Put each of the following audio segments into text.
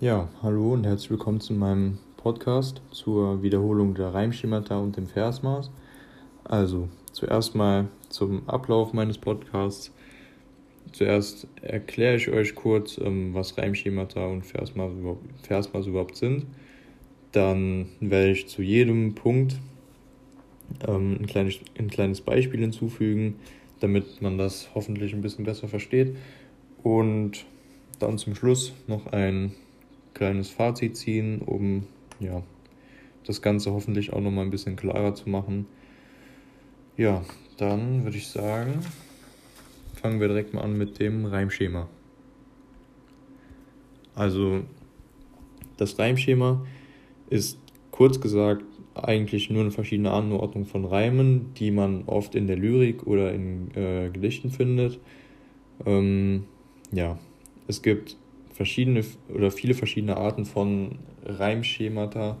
Ja, hallo und herzlich willkommen zu meinem Podcast zur Wiederholung der Reimschemata und dem Versmaß. Also, zuerst mal zum Ablauf meines Podcasts. Zuerst erkläre ich euch kurz, ähm, was Reimschemata und Versmaß überhaupt, Versmaß überhaupt sind. Dann werde ich zu jedem Punkt ähm, ein, kleines, ein kleines Beispiel hinzufügen, damit man das hoffentlich ein bisschen besser versteht. Und dann zum Schluss noch ein kleines Fazit ziehen, um ja, das Ganze hoffentlich auch nochmal ein bisschen klarer zu machen. Ja, dann würde ich sagen, fangen wir direkt mal an mit dem Reimschema. Also, das Reimschema ist kurz gesagt eigentlich nur eine verschiedene Anordnung von Reimen, die man oft in der Lyrik oder in äh, Gedichten findet. Ähm, ja, es gibt verschiedene oder viele verschiedene Arten von Reimschemata.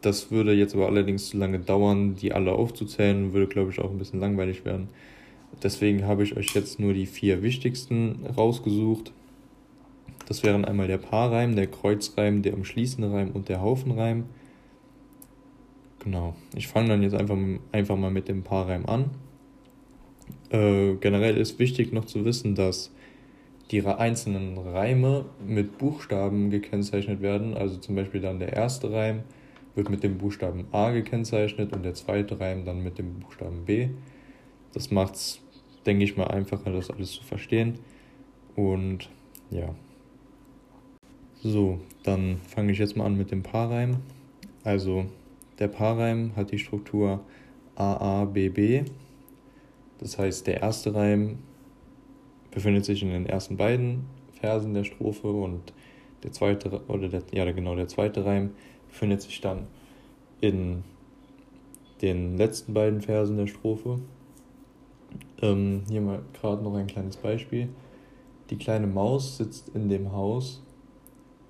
Das würde jetzt aber allerdings zu lange dauern, die alle aufzuzählen, würde, glaube ich, auch ein bisschen langweilig werden. Deswegen habe ich euch jetzt nur die vier wichtigsten rausgesucht. Das wären einmal der Paarreim, der Kreuzreim, der umschließende Reim und der Haufenreim. Genau. Ich fange dann jetzt einfach, einfach mal mit dem Paarreim an. Äh, generell ist wichtig noch zu wissen, dass die einzelnen Reime mit Buchstaben gekennzeichnet werden. Also zum Beispiel dann der erste Reim wird mit dem Buchstaben A gekennzeichnet und der zweite Reim dann mit dem Buchstaben B. Das macht es, denke ich mal, einfacher, das alles zu verstehen. Und ja. So, dann fange ich jetzt mal an mit dem Paarreim. Also der Paarreim hat die Struktur AABB. Das heißt, der erste Reim befindet sich in den ersten beiden Versen der Strophe und der zweite oder der, ja genau der zweite Reim befindet sich dann in den letzten beiden Versen der Strophe. Ähm, hier mal gerade noch ein kleines Beispiel. Die kleine Maus sitzt in dem Haus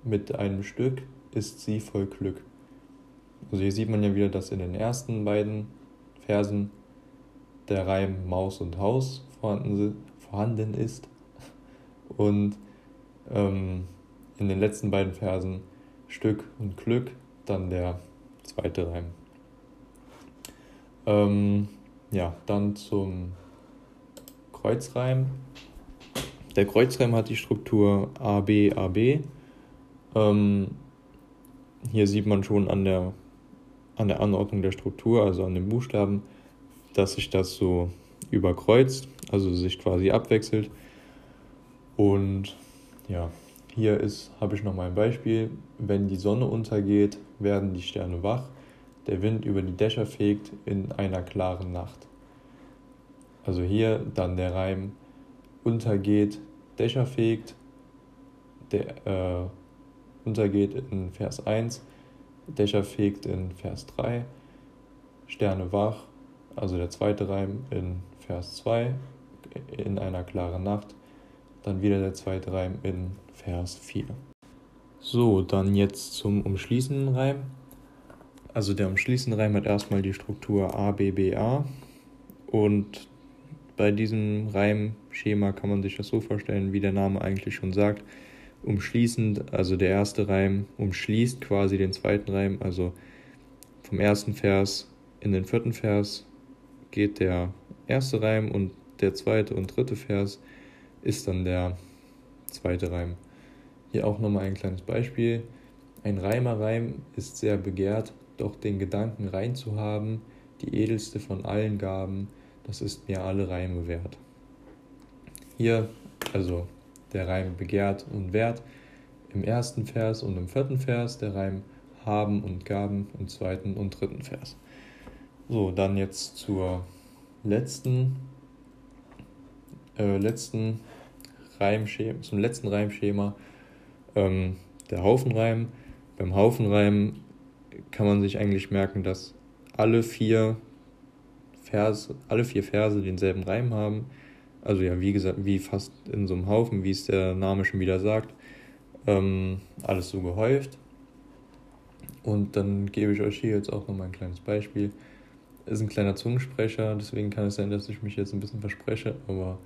mit einem Stück, ist sie voll Glück. Also hier sieht man ja wieder, dass in den ersten beiden Versen der Reim Maus und Haus vorhanden, vorhanden ist. Und ähm, in den letzten beiden Versen Stück und Glück, dann der zweite Reim. Ähm, ja, dann zum Kreuzreim. Der Kreuzreim hat die Struktur AB, AB. Ähm, hier sieht man schon an der, an der Anordnung der Struktur, also an den Buchstaben, dass sich das so überkreuzt, also sich quasi abwechselt. Und ja, hier ist, habe ich noch mal ein Beispiel. Wenn die Sonne untergeht, werden die Sterne wach. Der Wind über die Dächer fegt in einer klaren Nacht. Also hier dann der Reim untergeht, Dächer fegt, der äh, untergeht in Vers 1, Dächer fegt in Vers 3, Sterne wach, also der zweite Reim in Vers 2 in einer klaren Nacht, dann wieder der zweite Reim in Vers 4. So, dann jetzt zum umschließenden Reim. Also der umschließende Reim hat erstmal die Struktur A, B, B, A. Und bei diesem Reimschema kann man sich das so vorstellen, wie der Name eigentlich schon sagt. Umschließend, also der erste Reim umschließt quasi den zweiten Reim, also vom ersten Vers in den vierten Vers geht der erste Reim und der zweite und dritte Vers ist dann der zweite Reim. Hier auch nochmal ein kleines Beispiel. Ein Reimerreim ist sehr begehrt, doch den Gedanken rein zu haben, die edelste von allen Gaben, das ist mir alle Reime wert. Hier also der Reim begehrt und wert im ersten Vers und im vierten Vers, der Reim haben und gaben im zweiten und dritten Vers. So, dann jetzt zur letzten, äh, letzten Reimschema, zum letzten Reimschema, ähm, der Haufenreim. Beim Haufenreim kann man sich eigentlich merken, dass alle vier Verse, alle vier Verse denselben Reim haben. Also ja, wie gesagt, wie fast in so einem Haufen, wie es der Name schon wieder sagt. Ähm, alles so gehäuft. Und dann gebe ich euch hier jetzt auch nochmal ein kleines Beispiel ist ein kleiner Zungensprecher, deswegen kann es sein, dass ich mich jetzt ein bisschen verspreche, aber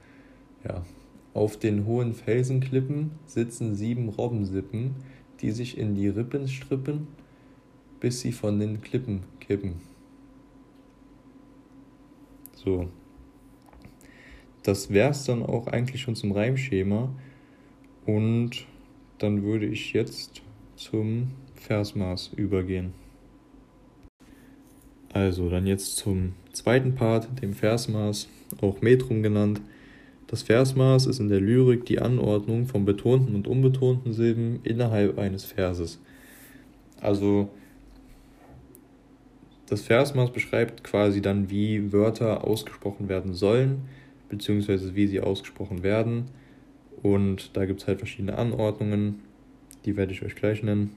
ja, Auf den hohen Felsenklippen sitzen sieben Robbensippen, die sich in die Rippen strippen, bis sie von den Klippen kippen. So. Das wäre es dann auch eigentlich schon zum Reimschema. Und dann würde ich jetzt zum Versmaß übergehen. Also dann jetzt zum zweiten Part, dem Versmaß, auch Metrum genannt. Das Versmaß ist in der Lyrik die Anordnung von betonten und unbetonten Silben innerhalb eines Verses. Also das Versmaß beschreibt quasi dann, wie Wörter ausgesprochen werden sollen, beziehungsweise wie sie ausgesprochen werden. Und da gibt es halt verschiedene Anordnungen, die werde ich euch gleich nennen.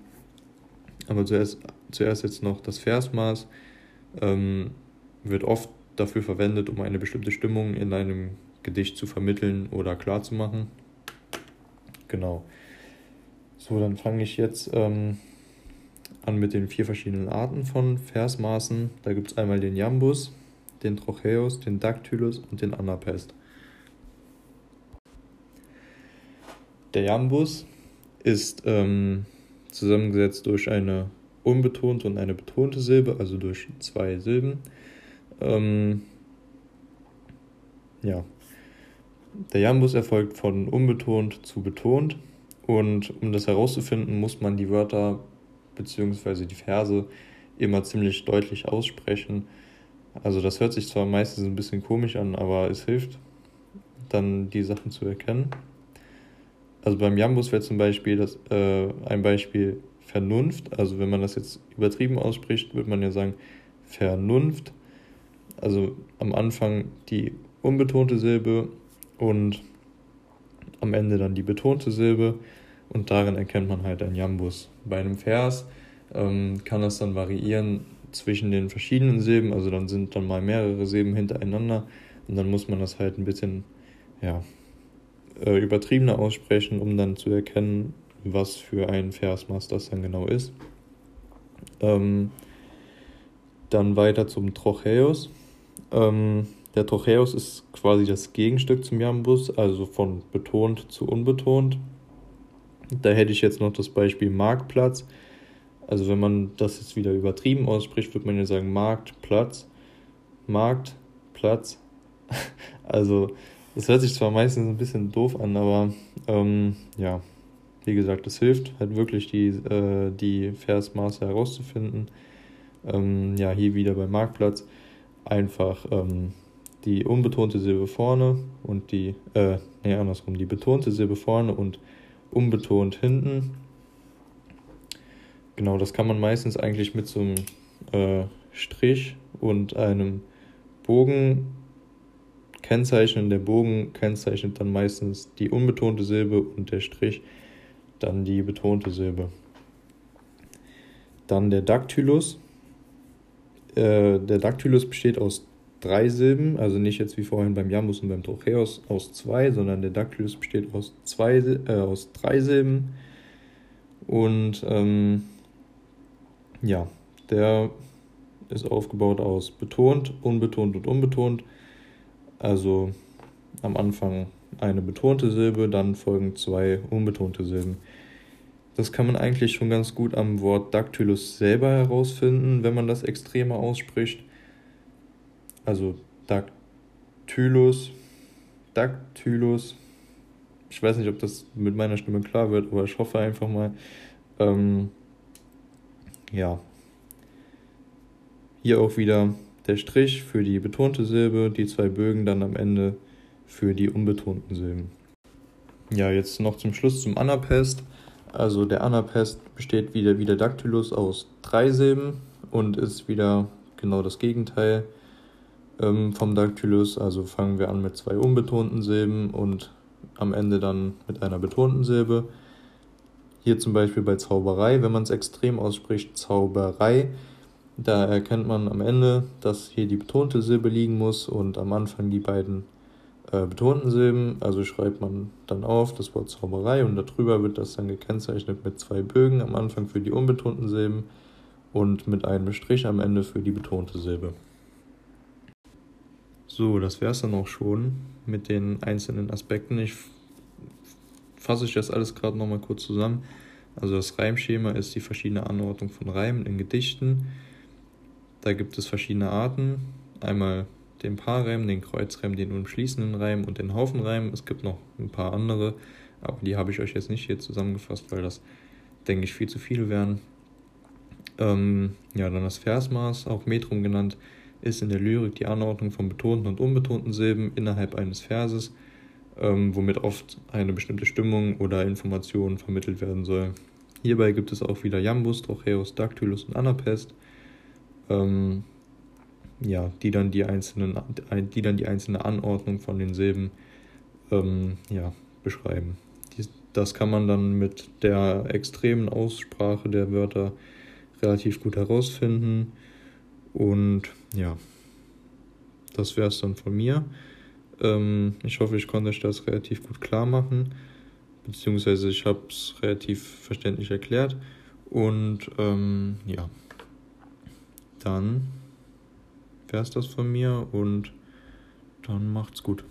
Aber zuerst, zuerst jetzt noch das Versmaß ähm, wird oft dafür verwendet, um eine bestimmte Stimmung in einem Gedicht zu vermitteln oder klarzumachen. Genau. So, dann fange ich jetzt ähm, an mit den vier verschiedenen Arten von Versmaßen. Da gibt es einmal den Jambus, den Trocheus, den Dactylus und den Anapest. Der Jambus ist ähm, zusammengesetzt durch eine unbetonte und eine betonte Silbe, also durch zwei Silben. Ähm, ja. Der Jambus erfolgt von unbetont zu betont und um das herauszufinden, muss man die Wörter bzw. die Verse immer ziemlich deutlich aussprechen. Also das hört sich zwar meistens ein bisschen komisch an, aber es hilft dann die Sachen zu erkennen. Also beim Jambus wäre zum Beispiel das, äh, ein Beispiel Vernunft. Also wenn man das jetzt übertrieben ausspricht, würde man ja sagen Vernunft. Also am Anfang die unbetonte Silbe und am Ende dann die betonte Silbe. Und darin erkennt man halt ein Jambus. Bei einem Vers ähm, kann das dann variieren zwischen den verschiedenen Silben. Also dann sind dann mal mehrere Silben hintereinander. Und dann muss man das halt ein bisschen, ja, äh, übertriebener aussprechen, um dann zu erkennen, was für ein Versmaß das dann genau ist. Ähm, dann weiter zum Trocheus. Ähm, der Trocheus ist quasi das Gegenstück zum Jambus, also von betont zu unbetont. Da hätte ich jetzt noch das Beispiel Marktplatz. Also wenn man das jetzt wieder übertrieben ausspricht, würde man ja sagen Marktplatz, Marktplatz. Also das hört sich zwar meistens ein bisschen doof an, aber ähm, ja, wie gesagt, es hilft halt wirklich die, äh, die Versmaße herauszufinden. Ähm, ja, hier wieder beim Marktplatz einfach ähm, die unbetonte Silbe vorne und die, äh, nee, andersrum, die betonte Silbe vorne und unbetont hinten. Genau, das kann man meistens eigentlich mit so einem äh, Strich und einem Bogen kennzeichnen. Der Bogen kennzeichnet dann meistens die unbetonte Silbe und der Strich dann die betonte Silbe. Dann der Dactylus. Äh, der Dactylus besteht aus drei Silben, also nicht jetzt wie vorhin beim Jambus und beim Trocheus aus zwei, sondern der Dactylus besteht aus, zwei, äh, aus drei Silben. Und ähm, ja, der ist aufgebaut aus betont, unbetont und unbetont. Also am Anfang eine betonte Silbe, dann folgen zwei unbetonte Silben. Das kann man eigentlich schon ganz gut am Wort Dactylus selber herausfinden, wenn man das extremer ausspricht. Also Dactylus, Dactylus. Ich weiß nicht, ob das mit meiner Stimme klar wird, aber ich hoffe einfach mal. Ähm, ja. Hier auch wieder der Strich für die betonte Silbe, die zwei Bögen dann am Ende für die unbetonten Silben. Ja, jetzt noch zum Schluss zum Anapest. Also der Anapest besteht wieder wie der Dactylus aus drei Silben und ist wieder genau das Gegenteil ähm, vom Dactylus. Also fangen wir an mit zwei unbetonten Silben und am Ende dann mit einer betonten Silbe. Hier zum Beispiel bei Zauberei, wenn man es extrem ausspricht, Zauberei, da erkennt man am Ende, dass hier die betonte Silbe liegen muss und am Anfang die beiden äh, betonten Silben. Also schreibt man dann auf das Wort Zauberei und darüber wird das dann gekennzeichnet mit zwei Bögen am Anfang für die unbetonten Silben und mit einem Strich am Ende für die betonte Silbe. So, das wäre es dann auch schon mit den einzelnen Aspekten. Ich fasse ich das alles gerade nochmal kurz zusammen. Also das Reimschema ist die verschiedene Anordnung von Reimen in Gedichten. Da gibt es verschiedene Arten. Einmal den Paarreim, den Kreuzreim, den umschließenden Reim und den Haufenreim. Es gibt noch ein paar andere, aber die habe ich euch jetzt nicht hier zusammengefasst, weil das, denke ich, viel zu viel wären. Ähm, ja, dann das Versmaß, auch Metrum genannt, ist in der Lyrik die Anordnung von betonten und unbetonten Silben innerhalb eines Verses, ähm, womit oft eine bestimmte Stimmung oder Information vermittelt werden soll. Hierbei gibt es auch wieder Jambus, Trocheus, Dactylus und Anapest, ähm, ja, die, dann die, einzelnen, die dann die einzelne Anordnung von den Silben ähm, ja, beschreiben. Dies, das kann man dann mit der extremen Aussprache der Wörter relativ gut herausfinden. Und ja, das wäre es dann von mir. Ähm, ich hoffe, ich konnte euch das relativ gut klar machen, beziehungsweise ich habe es relativ verständlich erklärt. Und ähm, ja, dann wäre es das von mir und dann macht's gut.